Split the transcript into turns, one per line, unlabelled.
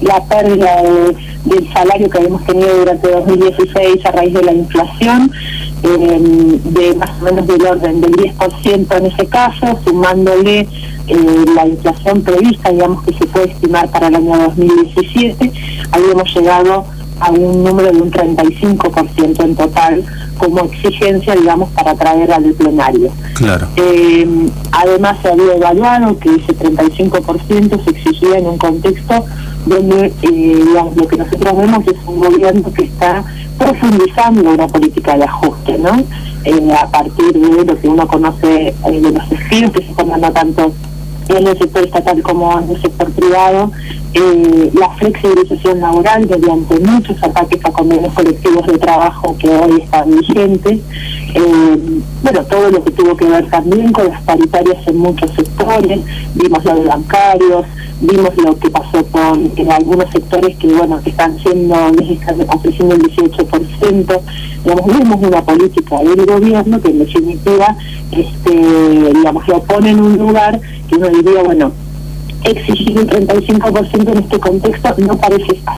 la pérdida del salario que habíamos tenido durante 2016 a raíz de la inflación, em, de más o menos del orden del 10% en ese caso, sumándole eh, la inflación prevista, digamos que se puede estimar para el año 2017, habíamos llegado a un número de un 35% en total como exigencia, digamos, para traer al plenario.
Claro.
Eh, además, se había evaluado que ese 35% se exigía en un contexto donde eh, lo que nosotros vemos es un gobierno que está profundizando una política de ajuste, ¿no? Eh, a partir de lo que uno conoce de los skills que se están dando tanto en el sector estatal como en el sector privado, eh, la flexibilización laboral mediante muchos ataques a convenios colectivos de trabajo que hoy están vigentes, eh, bueno, todo lo que tuvo que ver también con las paritarias en muchos sectores, vimos lo de bancarios, vimos lo que pasó con en algunos sectores que bueno que están siendo están ofreciendo el 18% digamos vimos una política del gobierno que en definitiva este digamos lo pone en un lugar que uno diría bueno exigir un 35% en este contexto no parece